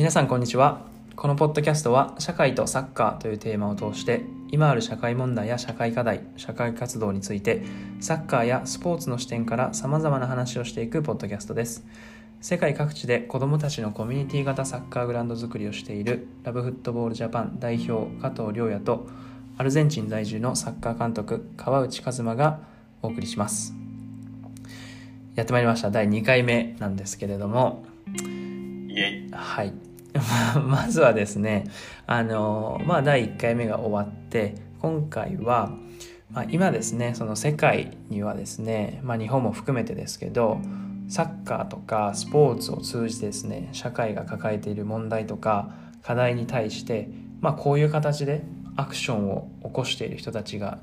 皆さんこんにちは。このポッドキャストは社会とサッカーというテーマを通して今ある社会問題や社会課題社会活動についてサッカーやスポーツの視点からさまざまな話をしていくポッドキャストです。世界各地で子どもたちのコミュニティ型サッカーグラウンド作りをしているラブフットボールジャパン代表加藤亮也とアルゼンチン在住のサッカー監督川内和馬がお送りします。やってまいりました。第2回目なんですけれども。イエイ。はい まずはですねあのまあ第1回目が終わって今回は、まあ、今ですねその世界にはですね、まあ、日本も含めてですけどサッカーとかスポーツを通じてですね社会が抱えている問題とか課題に対して、まあ、こういう形でアクションを起こしている人たちが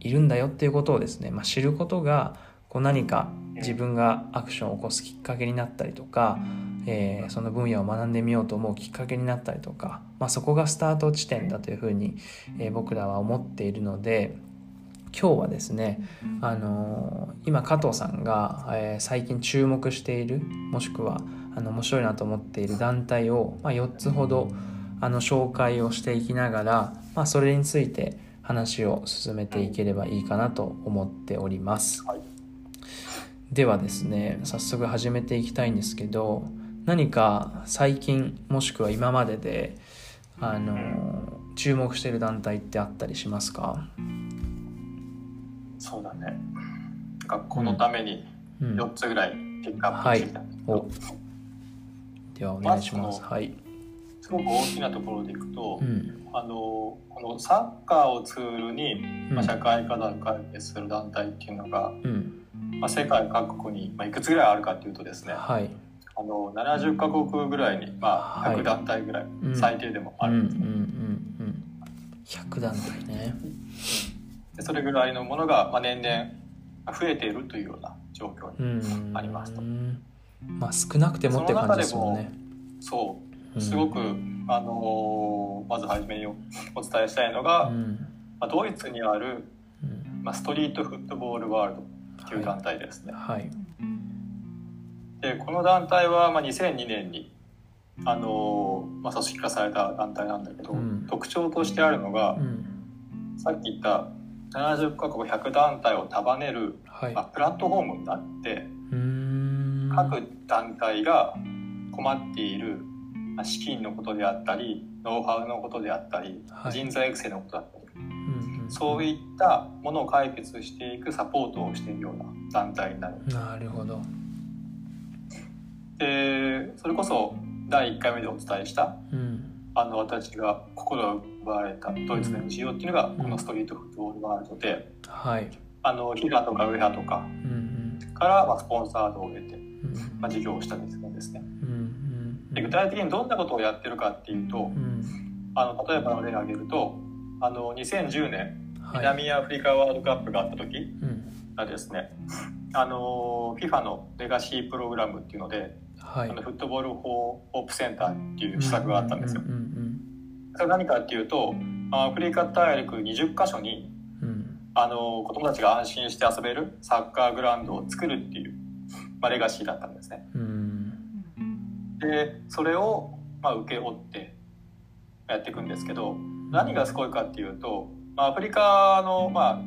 いるんだよっていうことをですね、まあ、知ることがこう何か自分がアクションを起こすきっかけになったりとか、えー、その分野を学んでみようと思うきっかけになったりとか、まあ、そこがスタート地点だというふうに、えー、僕らは思っているので今日はですね、あのー、今加藤さんが、えー、最近注目しているもしくはあの面白いなと思っている団体を、まあ、4つほどあの紹介をしていきながら、まあ、それについて話を進めていければいいかなと思っております。はい、ではですね早速始めていきたいんですけど何か最近もしくは今までであの注目している団体ってあったりしますか？そうだね。学校のために4つぐらいピックアップしてきた、うんはい、ではお願いします、ま、はい。すごく大きなところでいくと、うん、あのこのサッカーをツールに、まあ、社会課題を解決する団体っていうのが、うん、まあ、世界各国に、まあ、いくつぐらいあるかっていうとですね、はい、あの70か国ぐらいに、まあ、100団体ぐらい、最低でもある。んですね。うんうんうんうん、100団体ね。でそれぐらいのものが、まあ、年々増えているというような状況にありますと。まあ、少なくてもって感じですもんね。そう。すごく、あのー、まず初めにお伝えしたいのが、うん、まあ、ドイツにある、まあ、ストリートフットボールワールドという団体ですね。はい、はいでこの団体はまあ2002年にあの、まあ、組織化された団体なんだけど、うん、特徴としてあるのが、うん、さっき言った70カ国100団体を束ねる、はい、まあ、プラットフォームになって各団体が困っているまあ、資金のことであったりノウハウのことであったり、はい、人材育成のことだったり、うんうん、そういったものを解決していくサポートをしているような団体になる。なるほどでそれこそ第1回目でお伝えした、うん、あの私が心を奪われたドイツの NGO っていうのが、このストリートフットボールワールドで、はい、あのヒガとかウェハとかから、まあ、スポンサードを得て、まあ、事業をしたんですね。で具体的にどんなことをやってるかっていうと、あの例えばの例を挙げるとあの2010年南アフリカワールドカップがあった時がですね、あの FIFA のレガシープログラムっていうのではい、あのフットボール・フォー・ホープセンターっていう施策があったんですよ。それ何かっていうとアフリカ大陸20カ所に、うん、あの子供たちが安心して遊べるサッカーグラウンドを作るっていう、まあ、レガシーだったんですね。うん、でそれを、まあ、請け負ってやっていくんですけど何がすごいかっていうと、まあ、アフリカの、ま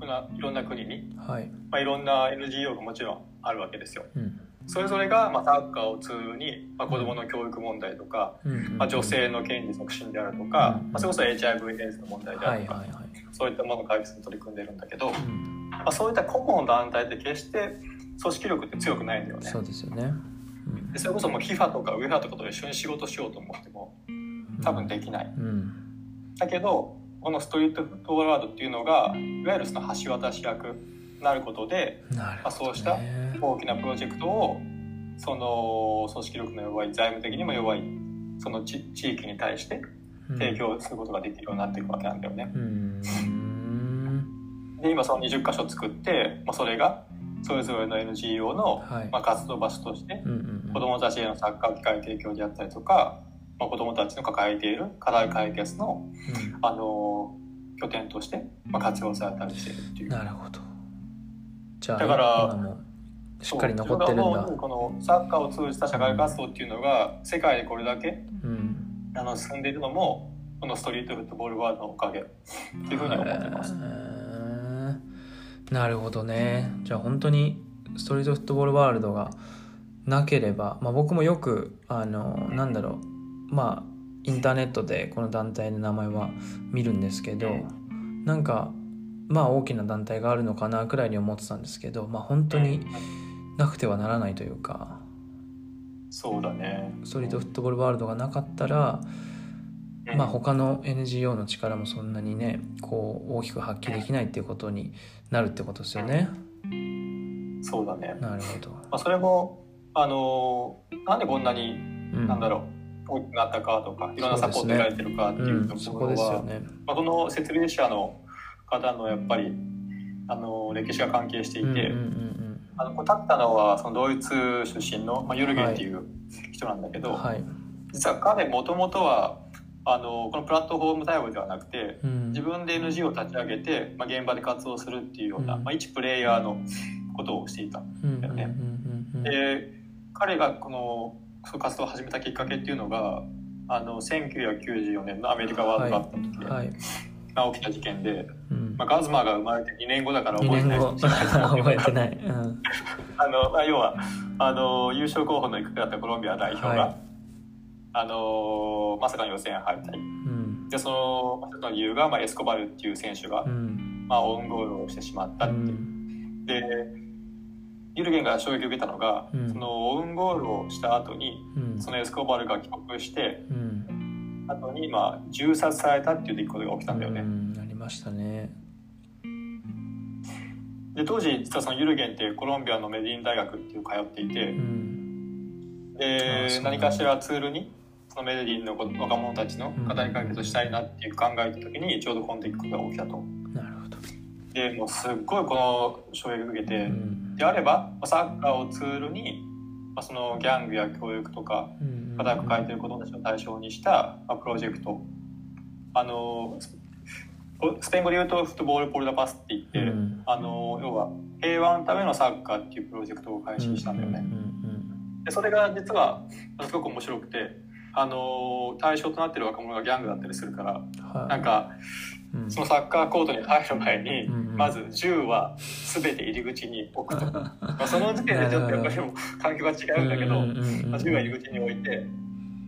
あ、いろんな国に、はいまあ、いろんな NGO がもちろんあるわけですよ。うんそれぞれが、まあ、サッカーを通に、まあ、子どもの教育問題とか、まあ、女性の権利促進であるとか、まあ、それこそ HIV エイズの問題であるとか、そういったものを解決に取り組んでるんだけど、まあ、そういった個々の団体って決して組織力って強くないんだよね。そうですよね、でそれこそもう FIFA とか UEFA とかと一緒に仕事しようと思っても多分できない。だけどこのストリートフットボールワードっていうのがいわゆるその橋渡し役なることで、ね、まあ、そうした大きなプロジェクトをその組織力の弱い財務的にも弱いその地域に対して提供することができるようになっていくわけなんだよね。で今その20箇所作って、まあ、それがそれぞれの NGO の、はい、まあ、活動場所として、子どもたちへのサッカー機会提供であったりとか、まあ、子どもたちの抱えている課題解決の、うん、あの拠点として、まあ、活用されたりしているっていう。なるほど。じゃあだからしっかり残ってるんだ。このサッカーを通じた社会活動っていうのが世界でこれだけ、うん、あの進んでいるのもこのストリートフットボールワールドのおかげ。っていうふうに思ってます。なるほどね。じゃあ本当にストリートフットボールワールドがなければ、まあ、僕もよくあのなんだろう。まあインターネットでこの団体の名前は見るんですけどなんかまあ大きな団体があるのかなくらいに思ってたんですけどまあ本当になくてはならないというか。そうだね。ストリートフットボールワールドがなかったらまあ他の NGO の力もそんなにねこう大きく発揮できないっていうことになるってことですよね。そうだね。なるほど。まあそれもあのなんでこんなに、うん、なんだろう大きくなったかとかいろんなサポート得られてるかっていうところは、ねうんね、まあ、この設立者の方のやっぱりあの歴史が関係していて、うんうんうん、あの立ったのはそのドイツ出身の、まあ、ユルゲンっていう人なんだけど、はい、実は彼もともとはあのこのプラットフォーム対応ではなくて、うん、自分で NGO を立ち上げて、まあ、現場で活動するっていうような、うん、まあ、一プレイヤーのことをしていたんだよね。で彼がこの活動を始めたきっかけっていうのがあの1994年のアメリカワールドカップの時で、はい。はい、起きた事件で、うん、まあ、ガズマが生まれて2年後だから覚えてない。覚えてない、うん、あのまあ、要はあの優勝候補の行くだったコロンビア代表が、はい。あのまさかの予選敗退、うん、でその一つの理由が、まあ、エスコバルっていう選手が、うん、まあ、オウンゴールをしてしまったっていでユルゲンが衝撃を受けたのが、そのオウンゴールをした後に、そのエスコバルが帰国して、後に、まあ、銃殺されたっていう出来事が起きたんだよね。ありましたね。で当時実はそのユルゲンってコロンビアのメディン大学っていう通っていて、で何かしらツールにそのメロディーの若者たちの課題解決したいなっていう考えた時にちょうどコンテックが起きたと。なるほど。でもうすっごいこの衝撃を受けて、うん、であればサッカーをツールに、まあ、そのギャングや教育とか課題を抱えている子どもたちを対象にした、まあ、プロジェクト。あのスペイン語で言うとフットボールポルダパスって言って、うん、あの要は平和のためのサッカーっていうプロジェクトを開始したんだよね。でそれが実はすごく面白くてあの対象となってる若者がギャングだったりするから、はい、なんか、うん、そのサッカーコートに入る前に、まず銃は全て入り口に置くと。まあその時点でちょっとやっぱり環境が違うんだけど、まあ、銃は入り口に置いて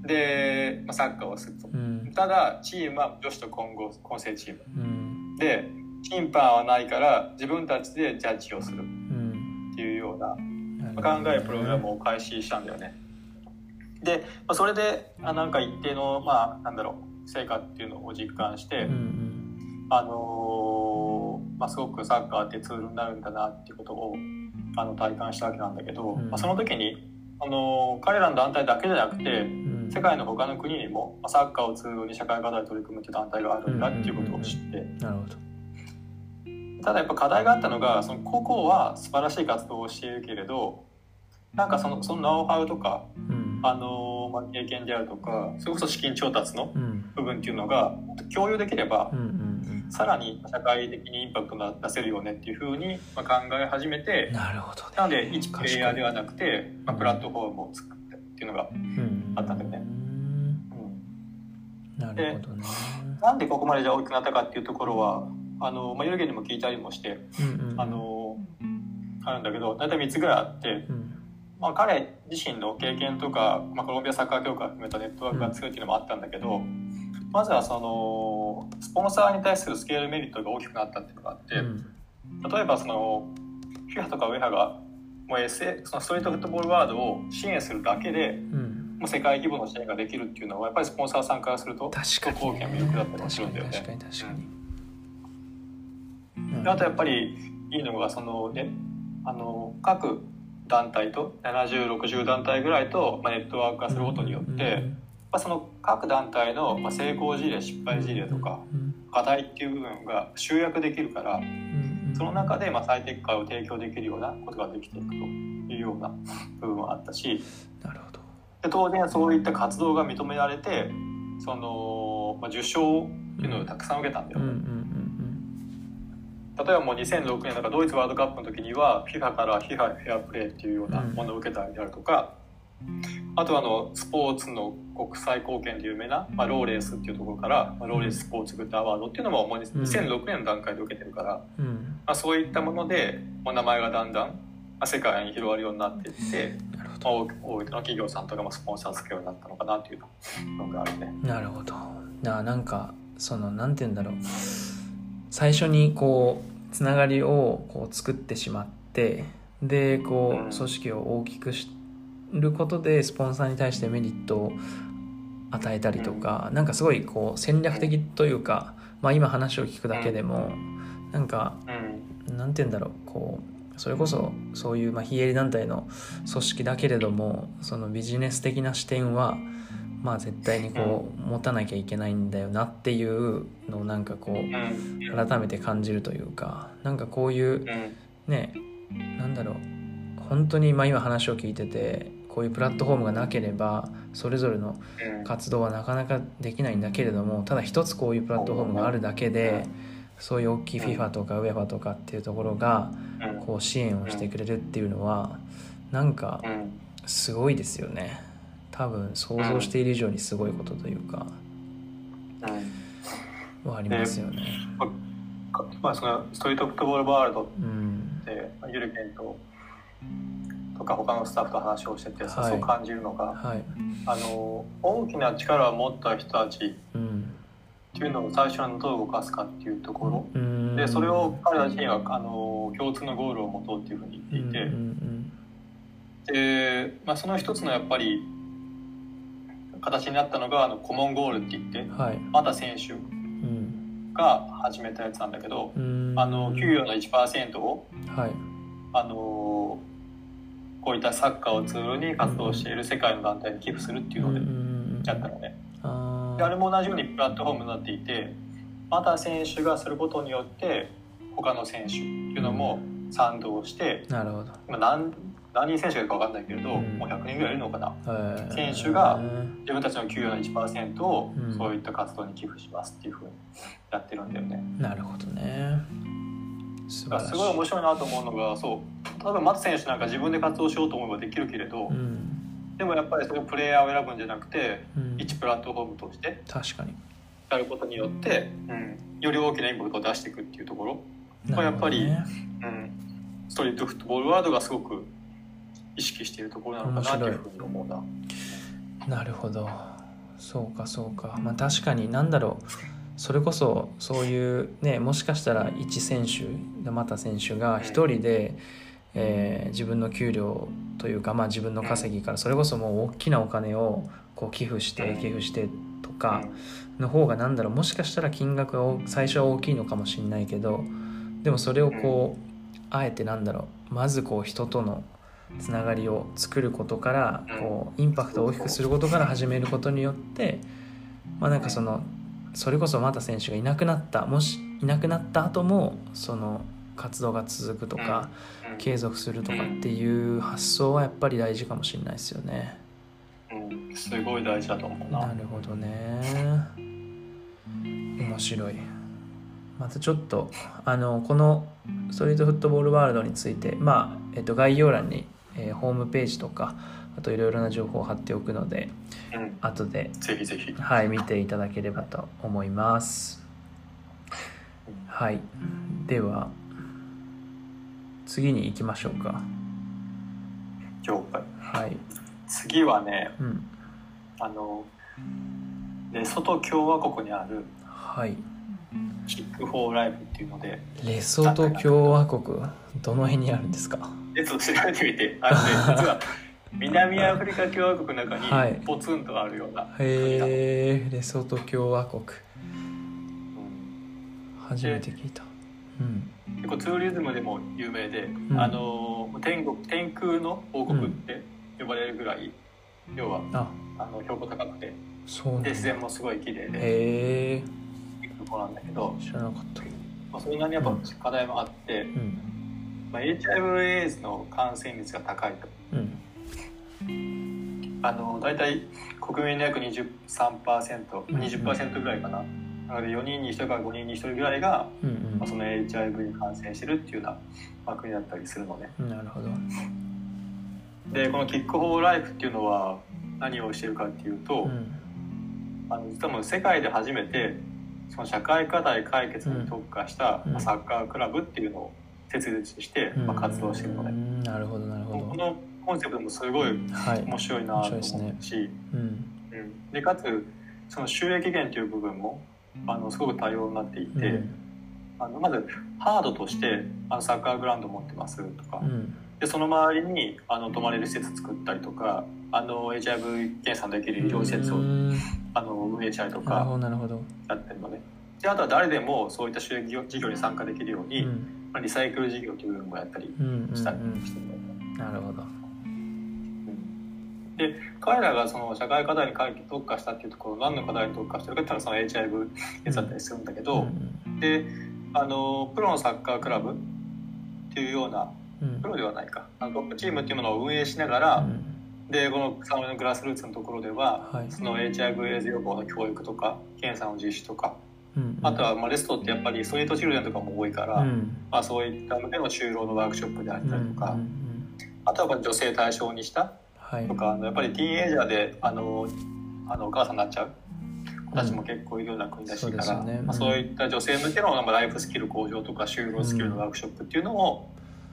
で、まあ、サッカーをすると、うん、ただチームは女子と混合混成チーム、うん、で審判はないから自分たちでジャッジをする。っていうような、考えプログラムを開始したんだよね。で、まあ、それであなんか一定のまあなんだろう成果っていうのを実感して、うんうん、あのー、まあ、すごくサッカーってツールになるんだなっていうことをあの体感したわけなんだけど、うん、まあ、その時に、あのー、彼らの団体だけじゃなくて、うん、世界の他の国にも、まあ、サッカーをツールに社会課題を取り組むっていう団体があるんだっていうことを知って。なるほど。ただやっぱ課題があったのがその個々は素晴らしい活動をしているけれどなんかそのそのノウハウとか、うん、あのまあ、経験であるとかそれこそ資金調達の部分っていうのが共有できれば、うんうんうん、さらに社会的にインパクトが出せるよねっていうふうに、まあ、考え始めてなるほど、ね、なので一プレイヤーではなくて、まあ、プラットフォームを作ってっていうのがあったんだよね。なるほどね。なんでここまでじゃ大きくなったかっていうところはあの、まあ、ユルゲンにも聞いたりもして、うんうん、あのあるんだけど大体3つぐらいあって、うん、まあ、彼自身の経験とか、まあ、コロンビアサッカー協会を含めたネットワークが強いっていうのもあったんだけど、うん、まずはそのスポンサーに対するスケールメリットが大きくなったっていうのがあって、うん、例えばその FIFA とかウェハがもう SA そのストリートフットボールワードを支援するだけで、うん、もう世界規模の支援ができるっていうのはやっぱりスポンサーさんからすると結構大きな魅力だったりするんだよね。確かに確かにあとやっぱりいいのがそのねあの各団体と7060団体ぐらいと、まあ、ネットワーク化することによって、まあ、その各団体の、まあ、成功事例失敗事例とか課題っていう部分が集約できるからその中で、まあ、最適化を提供できるようなことができていくというような 部分はあったしなるほど。で当然そういった活動が認められてその、まあ、受賞っていうのをたくさん受けたんだよ。ね。例えばもう2006年とかドイツワールドカップの時には FIFA から FIFA フェアプレーっていうようなものを受けたりであるとか、あとあのスポーツの国際貢献で有名な、まあ、ローレースっていうところから、まあ、ローレーススポーツグッドアワードっていうのももう2006年の段階で受けてるから、うん、まあ、そういったものでもう名前がだんだん、まあ、世界に広がるようになっていってまあ、多くの企業さんとかもスポンサーつけるようになったのかなっていうのがあるね。なるほど。ななんかそのなんて言うんだろう。最初にこうつながりをこう作ってしまってでこう組織を大きくしることでスポンサーに対してメリットを与えたりとか、なんかすごいこう戦略的というか、まあ、今話を聞くだけでもなんか、なんて言うんだろうこうそれこそそういうまあ非営利団体の組織だけれどもそのビジネス的な視点はまあ絶対にこう持たなきゃいけないんだよなっていうのをなんかこう改めて感じるというかなんかこういうねなんだろう本当にまあ今話を聞いててこういうプラットフォームがなければそれぞれの活動はなかなかできないんだけれどもただ一つこういうプラットフォームがあるだけでそういう大きい FIFA とか UEFA とかっていうところがこう支援をしてくれるっていうのはなんかすごいですよね。多分想像している以上にすごいことというかはありますよね。まあ、そのストリートフットボールワールドで、うん、ゆるけんととか他のスタッフと話をしてて、はい、そう感じるのが、はい、あの大きな力を持った人たちっていうのを最初にどう動かすかっていうところ、うん、でそれを彼ら自身はあの共通のゴールを持とうっていうふうに言って。いて、うん、で、まあ、その一つのやっぱり形になったのがあのコモンゴールって言って、はい、また選手が始めたやつなんだけど、あの給与の1%を、はい、あのこういったサッカーをツールに活動している世界の団体に寄付するっていうのでやったのね。であれも同じようにプラットフォームになっていてまた選手がすることによって他の選手っていうのも賛同してなるほど。今何何人選手がいるか分かんないけれど、うん、もう100人ぐらいいるのかな、選手が自分たちの給与の1%をそういった活動に寄付しますっていうふうにやってるんだよね。なるほどねすごい面白いなと思うのがそう多分松選手なんか自分で活動しようと思えばできるけれど、うん、でもやっぱりそのプレイヤーを選ぶんじゃなくて、うん、一プラットフォームとして確かに。やることによって、うん、より大きなインパクトを出していくっていうところ。はやっぱり、ね、うん、ストリートフットボールワードがすごく意識しているところなのかなというふうに思うな。なるほど。そうかそうか。まあ確かに何だろうそれこそそういうねもしかしたら一選手また選手が一人で、えー、自分の給料というか、まあ、自分の稼ぎからそれこそもう大きなお金をこう寄付して寄付してとかの方が何だろうもしかしたら金額が最初は大きいのかもしれないけどでもそれをこうあえてなんだろうまずこう人とのつながりを作ることからこうインパクトを大きくすることから始めることによってまあなんかそのそれこそまた選手がいなくなったもしいなくなった後もその活動が続くとか継続するとかっていう発想はやっぱり大事かもしれないですよね。うん、すごい大事だと思うな。なるほどね。面白い。またちょっとあのこのストリートフットボールワールドについてまあ、えっと、概要欄に、えー、ホームページとかあといろいろな情報を貼っておくので、うん、後でぜひぜひ、はい、見ていただければと思います。はい、では次に行きましょうか。了解。はい。次はね、うん、あのレソト共和国にある、はい、キックフォーライブっていうのでレソト共和国？どの辺にあるんですか？えっと調べてみてあのね 実は南アフリカ共和国の中にポツンとあるような、はい、へえレソト共和国、うん、初めて聞いた、うん、結構ツーリズムでも有名で、うん、あの天国天空の王国って呼ばれるぐらい、うん、要はあ。の標高高くてそうで自然もすごい綺麗でへえとこなんだけど知らなかった、まあ、それなりにやっぱ課題もあって、うん。まあ、HIV/AIDS の感染率が高いと、うんあの大体国民の約 23%20% 20%ぐらいかな、なので4人に1人から5人に1人ぐらいが、うんうん、まあ、その HIV に感染してるっていうような、まあ、国だったりするのね。なるほど。でこのキック・フォー・ライフっていうのは何をしてるかっていうと、うん、あの実はもう世界で初めてその社会課題解決に特化したサッカークラブっていうのを設立して、まあ、活動してるのね。なるほどなるほど。このコンセプトもすごい面白いなと思うし、はいねうんうん、でかつその収益源という部分もあのすごく多様になっていて、うん、あのまずハードとしてあのサッカーグラウンド持ってますとか、でその周りにあの泊まれる施設作ったりとかあの HIV 検査できる医療施設をあの運営したりとかやってるのね。であとは誰でもそういった収益事業に参加できるように、うん、まあ、リサイクル事業という部分もやったりしたりしてるの、うんうん、なるほど。で彼らがその社会課題に特化したっていうところ何の課題に特化してるかっていうのはその HIV 検査だったりするんだけど、であのプロのサッカークラブっていうようなプロではないか。トップチームっていうものを運営しながら、でこの草ののグラスルーツのところでは、はい、その HIV エイズ予防の教育とか検査の実施とか、うんうん、あとはまあレストってやっぱりストリートチルデンとかも多いから、うん、まあ、そういった向けの就労のワークショップであったりとか、うんうんうん、あとは女性対象にした、はい、とかあのやっぱりティーンエイジャーであのあのお母さんになっちゃう。子たちも結構いるような国だしから、うんね、まあ、そういった女性向けのライフスキル向上とか就労スキルのワークショップっていうのを、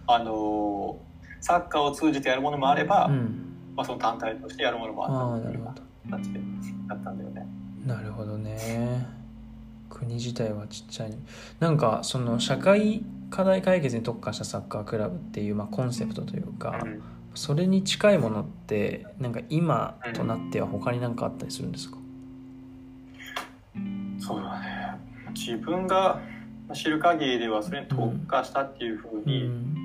あのサッカーを通じてやるものもあれば、うん。まあ、その単体としてやるものもあった。っていう形でやったんだよね。なるほどね。国自体はちっちゃい。なんかその社会課題解決に特化したサッカークラブっていう、まあ、コンセプトというか、うん、それに近いものってなんか今となっては他に何かあったりするんですか、うん、そうだね。自分が知る限りではそれに特化したっていうふうに、うん。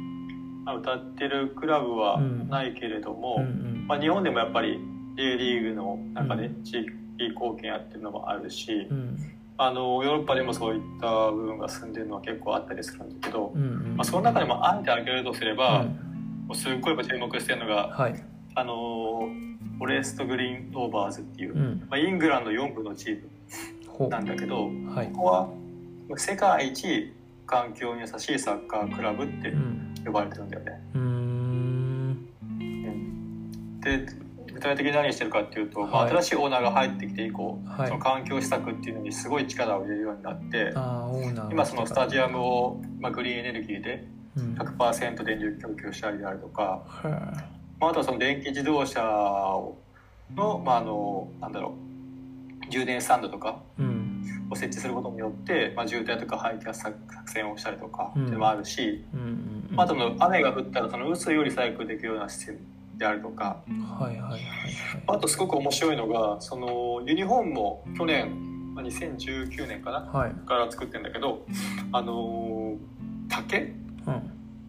歌ってるクラブはないけれども、うん、まあ、日本でもやっぱり J リーグの中で地域貢献やってるのもあるし、うん、あのヨーロッパでもそういった部分が進んでるのは結構あったりするんだけど、うんうん、まあ、その中でもあえて挙げるとすれば、もうすっごい注目してるのが、はい、あのフォレストグリーンオーバーズっていう、まあ、イングランド4部のチームなんだけど、はい、ここは世界一環境に優しいサッカークラブって呼ばれてるんだよね。うん、で具体的に何してるかっていうと、はい、まあ、新しいオーナーが入ってきて以降、はい、その環境施策っていうのにすごい力を入れるようになって今そのスタジアムを、まあ、グリーンエネルギーで100%電力供給したりであるとか、うん、まあ、あとはその電気自動車の,、まあ、あのなんだろう。充電スタンドとか、うん。を設置することによって、まあ、渋滞とか排気圧作戦をしたりとかっていうのもあるし、うんうんうん、あとの雨が降ったらその雨よりサイクルできるようなシステムであるとか、はいはいはいはい、あとすごく面白いのがそのユニフォームも去年、まあ、2019年かな、はい、から作ってるんだけどあの竹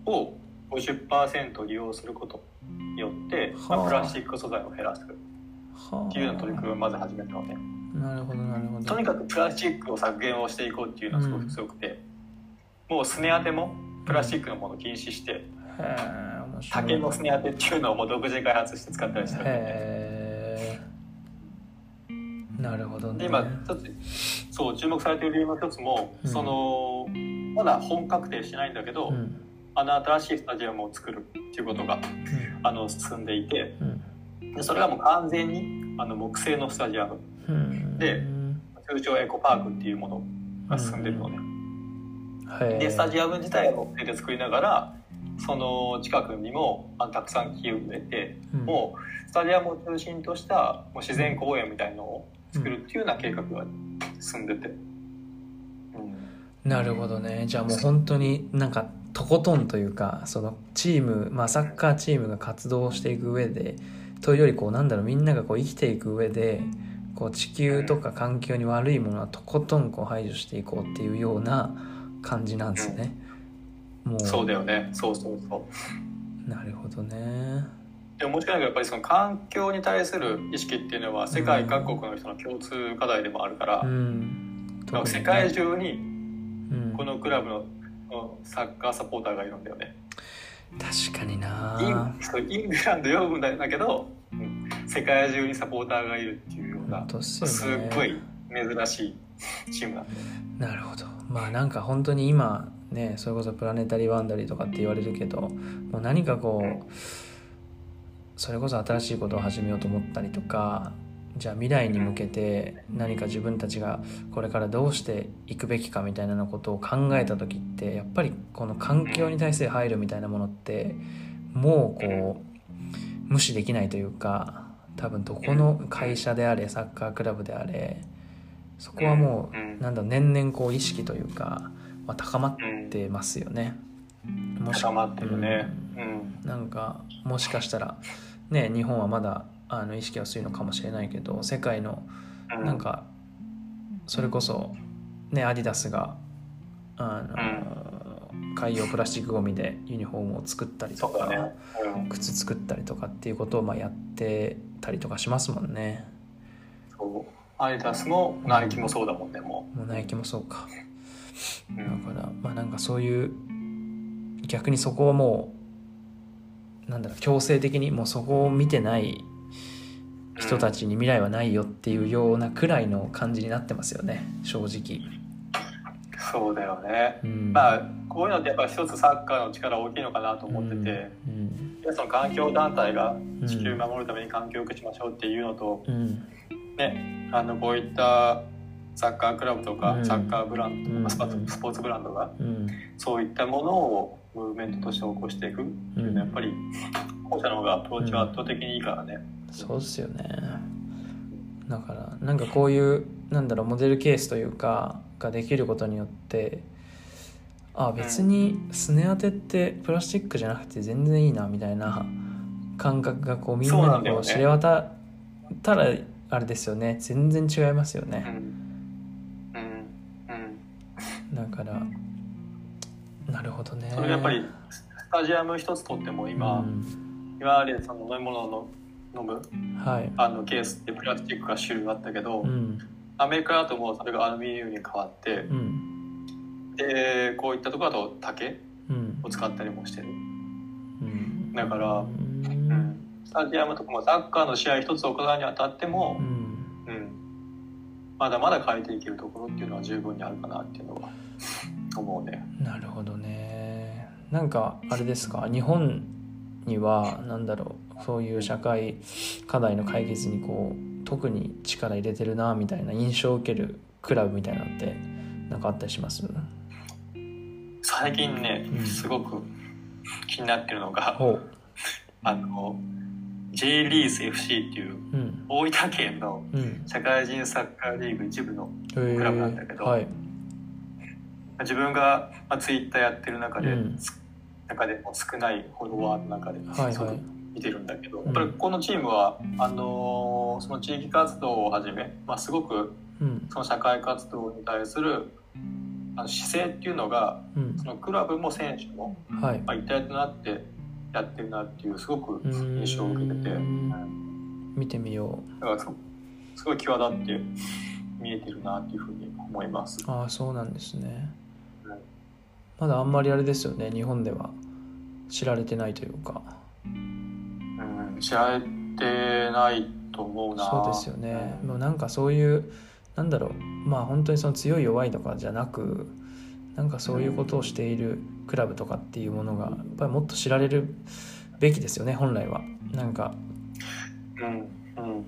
を50%利用することによって、まあ、プラスチック素材を減らす。っていうような取り組みをまず始めたのね。なるほどなるほど。とにかくプラスチックを削減をしていこうっていうのがすごく強くて、うん、もうすね当てもプラスチックのものを禁止して、うん、竹のすね当てっていうのをもう独自開発して使ったりしてるんで、なるほどね。今一つそう注目されている理由の一つも、うん、そのまだ本確定してないんだけど、あの新しいスタジアムを作るっていうことが、あの進んでいて、でそれがもう完全にあの木製のスタジアム。で通称エコパークっていうものが進んでるのね。でスタジアム自体を手で作りながらその近くにもあたくさん木を植えて、うん、もうスタジアムを中心としたもう自然公園みたいのを作るっていうような計画が進んでて、うんうん、なるほどね。じゃあもう本当になんかとことんというかそのチーム、まあ、サッカーチームが活動していく上でというよりこうなんだろうみんながこう生きていく上でこう地球とか環境に悪いものはとことんこう排除していこうっていうような感じなんですね。もう。そうだよね。そうそうそう。なるほどね。でももしかしたらやっぱりその環境に対する意識っていうのは世界各国の人の共通課題でもあるから、うん、世界中にこのクラブのサッカーサポーターがいるんだよね。確かにな。イングランド読むんだけど、世界中にサポーターがいるっていうようなす,、すっごい珍しいチームなんでなるほど。まあなんか本当に今ねそれこそプラネタリー・ワンダリーとかって言われるけどもう何かこうそれこそ新しいことを始めようと思ったりとかじゃあ未来に向けて何か自分たちがこれからどうしていくべきかみたいなことを考えた時ってやっぱりこの環境に対する配慮みたいなものってもうこう無視できないというか多分どこの会社であれサッカークラブであれそこはもうなんだ年々こう意識というか、まあ、高まってますよね。もし高まってるね、うん、なんかもしかしたらね日本はまだあの意識は薄いのかもしれないけど世界のなんかそれこそねアディダスがあの海洋プラスチックごみでユニフォームを作ったりとか、ねうん、靴作ったりとかっていうことをまあやってたりとかしますもんね。アディダスもナイキもそうだもんねもう。もうナイキもそうか。だからまあなんかそういう逆にそこはもうなんだろう強制的にもうそこを見てない人たちに未来はないよっていうようなくらいの感じになってますよね正直。そうだよね、うん、まあこういうのってやっぱ一つサッカーの力大きいのかなと思ってて、うん。うん、その環境団体が地球を守るために環境を良くしましょうっていうのと、ねあのこういったサッカークラブとか、サッカーブランド、うん、スポーツブランドが、そういったものをムーブメントとして起こしていく。っていうのはやっぱり後者の方がアプローチは圧倒的にいいからね。そうっすよね。だからなんかこういうなんだろうモデルケースというかができることによってあ別にすね当てってプラスチックじゃなくて全然いいなみたいな感覚がこうみんなにこう知れ渡ったらあれですよね。全然違いますよね、だからなるほどね。それやっぱりスタジアム一つとっても今、うん、今までその飲み物の飲む、はい、あのケースってプラスチックが主流だったけど、うん、アメリカだともうそれがアルミニウムに変わって、うん、でこういったところだと竹を使ったりもしてる、うん、だから、うん、スタジアムとかもサッカーの試合一つ行うにあたっても、うんまだまだ変えていけるところっていうのは十分にあるかなっていうのは思うね。なるほどね。なんかあれですか？日本には何だろう？そういう社会課題の解決にこう特に力入れてるなみたいな印象を受けるクラブみたいなのって何かあったりします？最近ね、うん、すごく気になってるのがあの J リーズ FC っていう、うん、大分県の社会人サッカーリーグ一部のクラブなんだけど、はい、自分が、まあ、ツイッターやってる中で、うん、中でも少ないフォロワーの中で、はいはい。見てるんだけど、やっぱりこのチームはあのー、その地域活動をはじめ、まあ、すごくその社会活動に対するあの姿勢っていうのが、うん、そのクラブも選手も、はい。まあ、一体となってやってるなっていうすごく印象を受けてて、うん、見てみよう。だからすごい際立って見えてるなっていうふうに思います。ああそうなんですね、うん、まだあんまりあれですよね日本では。知られてないというか。知られてないと思うな。そうですよね、もうなんかそういうなんだろう。まあ本当にその強い弱いとかじゃなくなんかそういうことをしているクラブとかっていうものがやっぱりもっと知られるべきですよね本来は。なんか。うんうん。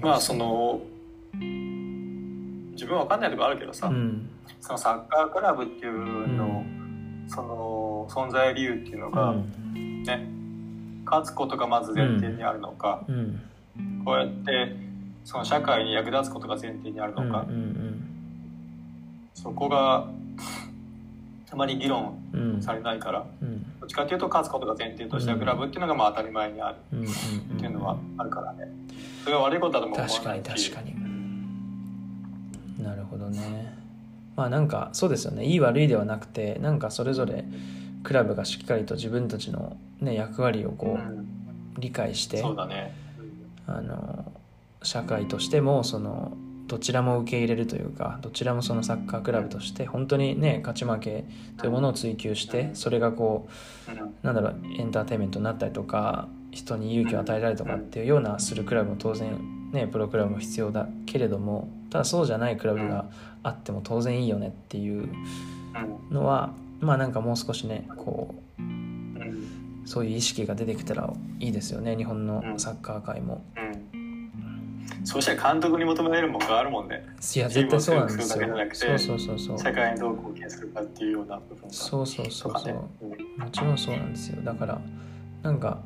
まあその自分は分かんないとこあるけどさ、うん、そのサッカークラブっていうの、うん、その存在理由っていうのが、うん、ね勝つことがまず前提にあるのか、うん、こうやってその社会に役立つことが前提にあるのか、そこがあまり議論されないから、うん、どっちかというと勝つことが前提としてはクラブっていうのがまあ当たり前にある。っていうのはあるからね。それは悪いことだとも思わな確かに確かに。なるほどね。まあなんかそうですよね。いい悪いではなくてなんかそれぞれクラブがしっかりと自分たちのね、役割をこう理解して、そうだね、あの社会としてもそのどちらも受け入れるというかどちらもそのサッカークラブとして本当にね勝ち負けというものを追求してそれがこうなんだろうエンターテインメントになったりとか人に勇気を与えたりとかっていうようなするクラブも当然ね、プロクラブも必要だけれどもただそうじゃないクラブがあっても当然いいよねっていうのは、まあなんかもう少しねこうそういう意識が出てきたらいいですよね日本のサッカー界も。そうしたら監督に求められるものがあるもんね。いや、絶対そうなんですよ。そうそうそうそう。社会にどう貢献するかっていうような部分が、そうそうそうそう、もちろんそうなんですよ。だから、なんか、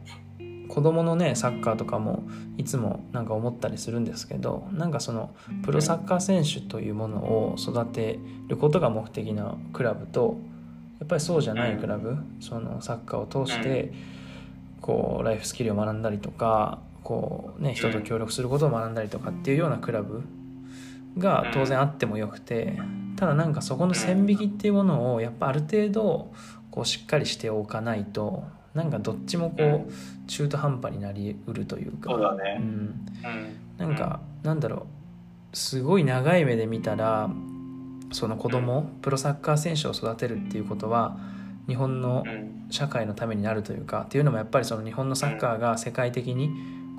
子供のねサッカーとかもいつもなんか思ったりするんですけどなんかそのプロサッカー選手というものを育てることが目的なクラブとやっぱりそうじゃないクラブ、そのサッカーを通してこうライフスキルを学んだりとかこう、ね、人と協力することを学んだりとかっていうようなクラブが当然あってもよくてただなんかそこの線引きっていうものをやっぱある程度こうしっかりしておかないとなんかどっちもこう中途半端になりうるというか。うん、なんかなんだろう。すごい長い目で見たらその子供プロサッカー選手を育てるっていうことは日本の社会のためになるというかっていうのもやっぱりその日本のサッカーが世界的に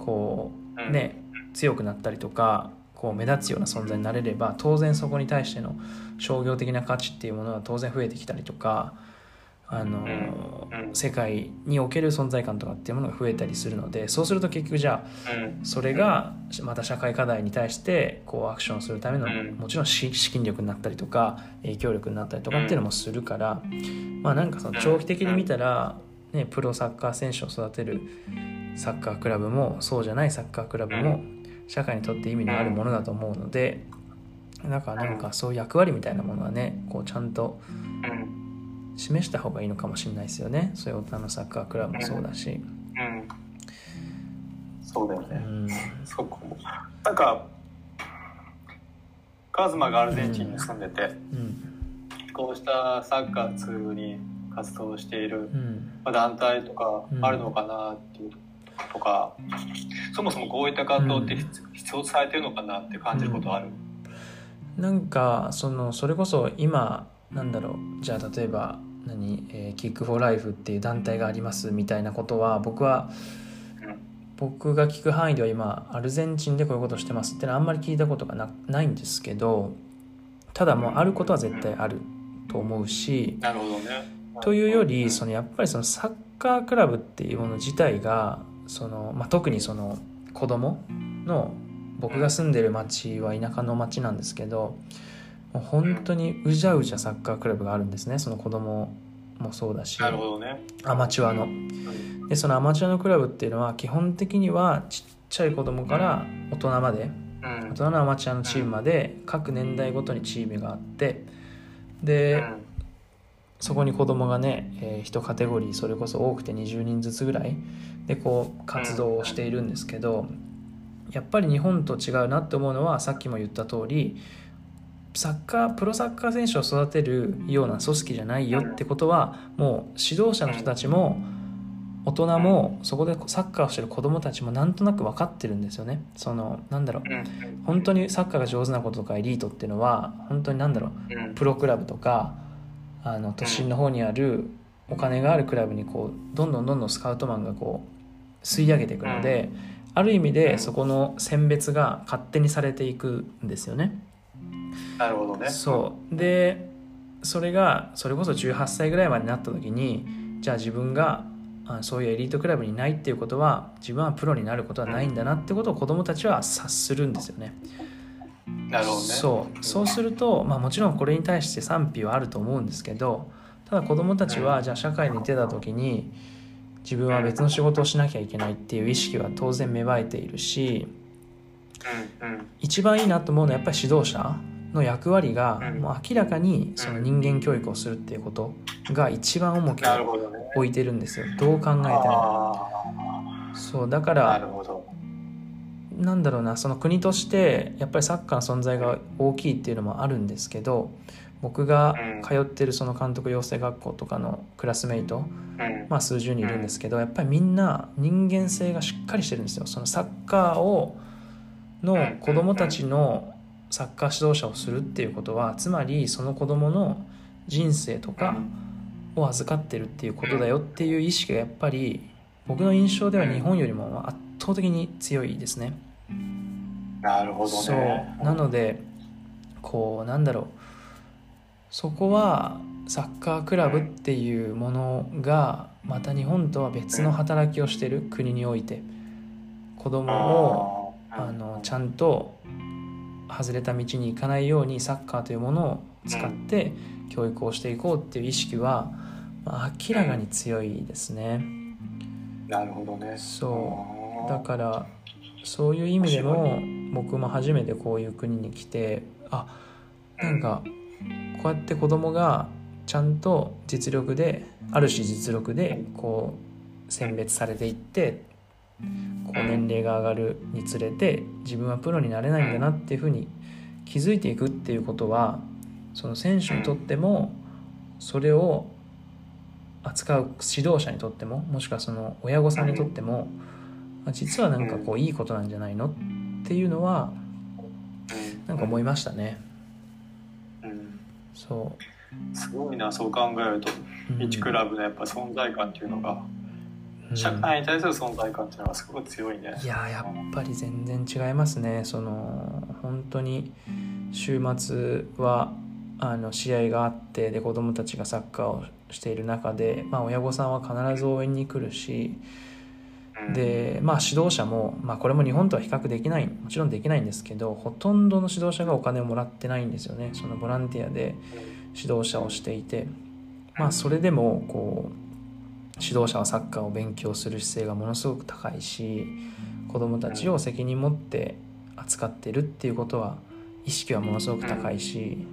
こうね強くなったりとかこう目立つような存在になれれば当然そこに対しての商業的な価値っていうものは当然増えてきたりとかあの、世界における存在感とかっていうものが増えたりするのでそうすると結局じゃあそれがまた社会課題に対してこうアクションするためのもちろん資金力になったりとか影響力になったりとかっていうのもするからまあなんかその長期的に見たら、ね、プロサッカー選手を育てるサッカークラブもそうじゃないサッカークラブも社会にとって意味のあるものだと思うのでだからなんかそういう役割みたいなものはねこうちゃんと示した方がいいのかもしれないですよね。そういう大人のサッカークラブもそうだし、うん、そうだよね、うん、そこも。なんかカズマがアルゼンチンに住んでて、うん、こうしたサッカー通に活動している、まあ、団体とかあるのかなっていうとか、そもそもこういった活動って必要とされてるのかなって感じることある、なんかそのそれこそ今なんだろう。じゃあ例えば何、えー、キック・フォー・ライフっていう団体がありますみたいなことは僕は僕が聞く範囲では今アルゼンチンでこういうことしてますってのはあんまり聞いたことがないんですけどただもうあることは絶対あると思うしなるほどねというよりそのやっぱりそのサッカークラブっていうもの自体がその、まあ、特にその子供の僕が住んでる町は田舎の町なんですけどもう本当にうじゃうじゃサッカークラブがあるんですね。その子供もそうだしなるほど、ね、アマチュアの。でそのアマチュアのクラブっていうのは基本的にはちっちゃい子供から大人まで、うん、大人のアマチュアのチームまで各年代ごとにチームがあってで、うん、そこに子供がね、えー、1カテゴリーそれこそ多くて20人ずつぐらいでこう活動をしているんですけどやっぱり日本と違うなって思うのはさっきも言った通りサッカープロサッカー選手を育てるような組織じゃないよってことはもう指導者の人たちも大人もそこでサッカーをしてる子供たちもなんとなく分かってるんですよね。そのなんだろう本当にサッカーが上手なこととかエリートっていうのは本当になんだろうプロクラブとかあの都心の方にあるお金があるクラブにこうどんどんどんどんスカウトマンがこう吸い上げていくのである意味でそこの選別が勝手にされていくんですよね。なるほどねそうでそれがそれこそ18歳ぐらいまでになった時にじゃあ自分がそういうエリートクラブにないっていうことは自分はプロになることはないんだなってことを子どもたちは察するんですよね。なるほどね。そう。そうすると、まあ、もちろんこれに対して賛否はあると思うんですけどただ子どもたちはじゃあ社会に出た時に自分は別の仕事をしなきゃいけないっていう意識は当然芽生えているし一番いいなと思うのはやっぱり指導者の役割がもう明らかにその人間教育をするっていうことが一番重きを置いてるんですよ。どう考えても。そうだからなんだろうなその国としてやっぱりサッカーの存在が大きいっていうのもあるんですけど僕が通ってるその監督養成学校とかのクラスメイト、まあ数十人いるんですけどやっぱりみんな人間性がしっかりしてるんですよ。そのサッカーをの子供たちのサッカー指導者をするっていうことはつまりその子供の人生とかを預かってるっていうことだよっていう意識がやっぱり僕の印象では日本よりも圧倒的に強いですね。なるほどね。そう。なのでこうなんだろう。そこはサッカークラブっていうものがまた日本とは別の働きをしてる国において子供をあのちゃんと外れた道に行かないようにサッカーというものを使って教育をしていこうっていう意識は、まあ、明らかに強いですね。なるほどね。そう。だからそういう意味でも僕も初めてこういう国に来てあなんかこうやって子供がちゃんと実力である種実力でこう選別されていってこう年齢が上がるにつれて自分はプロになれないんだなっていうふうに気づいていくっていうことはその選手にとってもそれを扱う指導者にとってももしくはその親御さんにとっても実はなんかこういいことなんじゃないのっていうのはなんか思いましたね。そう。すごいなそう考えると。1クラブのやっぱ存在感っていうのが、社会に対する存在感っていうのがすごく強いね。いややっぱり全然違いますね。その本当に週末はあの試合があってで子供たちがサッカーをしている中で、まあ、親御さんは必ず応援に来るしで、まあ、指導者も、まあ、これも日本とは比較できないもちろんできないんですけどほとんどの指導者がお金をもらってないんですよね。そのボランティアで指導者をしていて、まあ、それでもこう指導者はサッカーを勉強する姿勢がものすごく高いし子どもたちを責任持って扱ってるっていうことは意識はものすごく高いし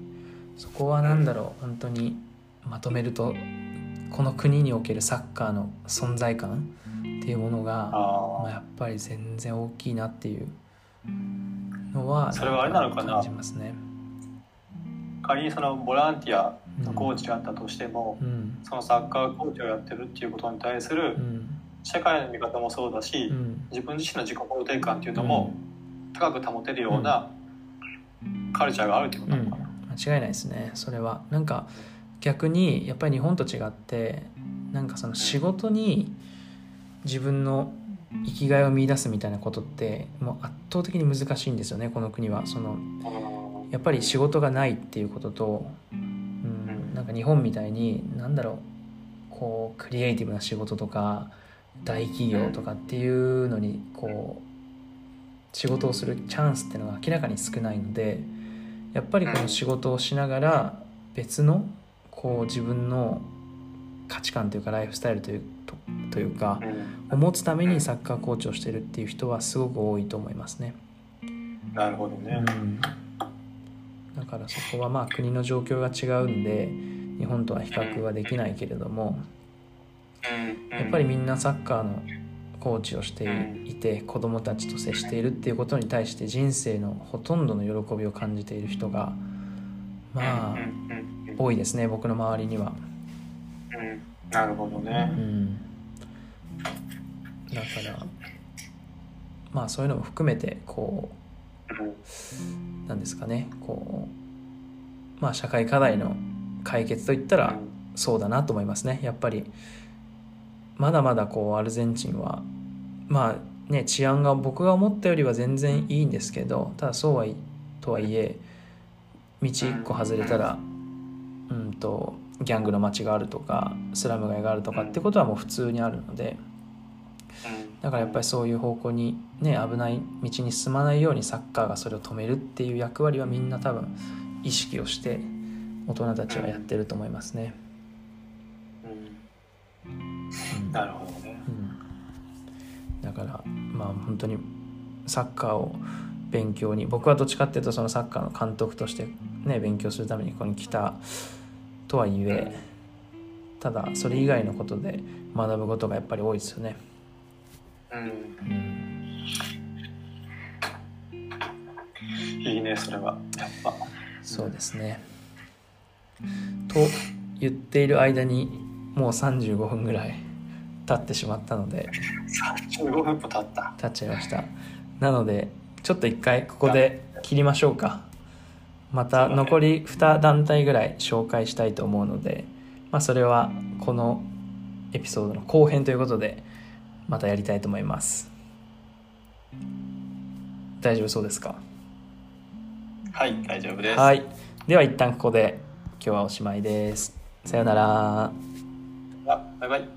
そこは何だろう本当にまとめるとこの国におけるサッカーの存在感っていうものがまあ、やっぱり全然大きいなっていうのはそれはあれなのかな？感じますね。仮にそのボランティアのコーチがあったとしても、うん、そのサッカーコーチをやってるっていうことに対する社会の見方もそうだし、うん、自分自身の自己肯定感っていうのも高く保てるようなカルチャーがあるってことなのかな、間違いないですね。それは。なんか逆にやっぱり日本と違ってなんかその仕事に自分の生きがいを見出すみたいなことってもう圧倒的に難しいんですよねこの国は。そのやっぱり仕事がないっていうことと、うん、なんか日本みたいに何だろうこうクリエイティブな仕事とか大企業とかっていうのにこう仕事をするチャンスっていうのが明らかに少ないのでやっぱりこの仕事をしながら別のこう自分の価値観というかライフスタイルというというかを持つためにサッカーコーチをしてるっていう人はすごく多いと思いますね。なるほどね、うん、だからそこはまあ国の状況が違うんで日本とは比較はできないけれどもやっぱりみんなサッカーのコーチをしていて子供たちと接しているっていうことに対して人生のほとんどの喜びを感じている人がまあ多いですね僕の周りには。なるほどね。うん。だからまあそういうのも含めてこうなんですかね。こうまあ社会課題の解決といったらそうだなと思いますね。やっぱりまだまだこうアルゼンチンはまあね治安が僕が思ったよりは全然いいんですけどただそうはいとはいえ道1個外れたらうんとギャングの街があるとかスラム街があるとかってことはもう普通にあるのでだからやっぱりそういう方向にね危ない道に進まないようにサッカーがそれを止めるっていう役割はみんな多分意識をして大人たちはやってると思いますね。うん、なるほどね、うん、だからまあ本当にサッカーを勉強に僕はどっちかっていうとそのサッカーの監督としてね勉強するためにここに来たとはいえただそれ以外のことで学ぶことがやっぱり多いですよね。いいねそれは。やっぱ。そうですね。と言っている間にもう35分ぐらい経ってしまったので35分も経った。経っちゃいました。なのでちょっと一回ここで切りましょうかまた残り2団体ぐらい紹介したいと思うので、まあ、それはこのエピソードの後編ということでまたやりたいと思います。大丈夫そうですか？はい大丈夫です。はい。では一旦ここで今日はおしまいです。さようなら。バイバイ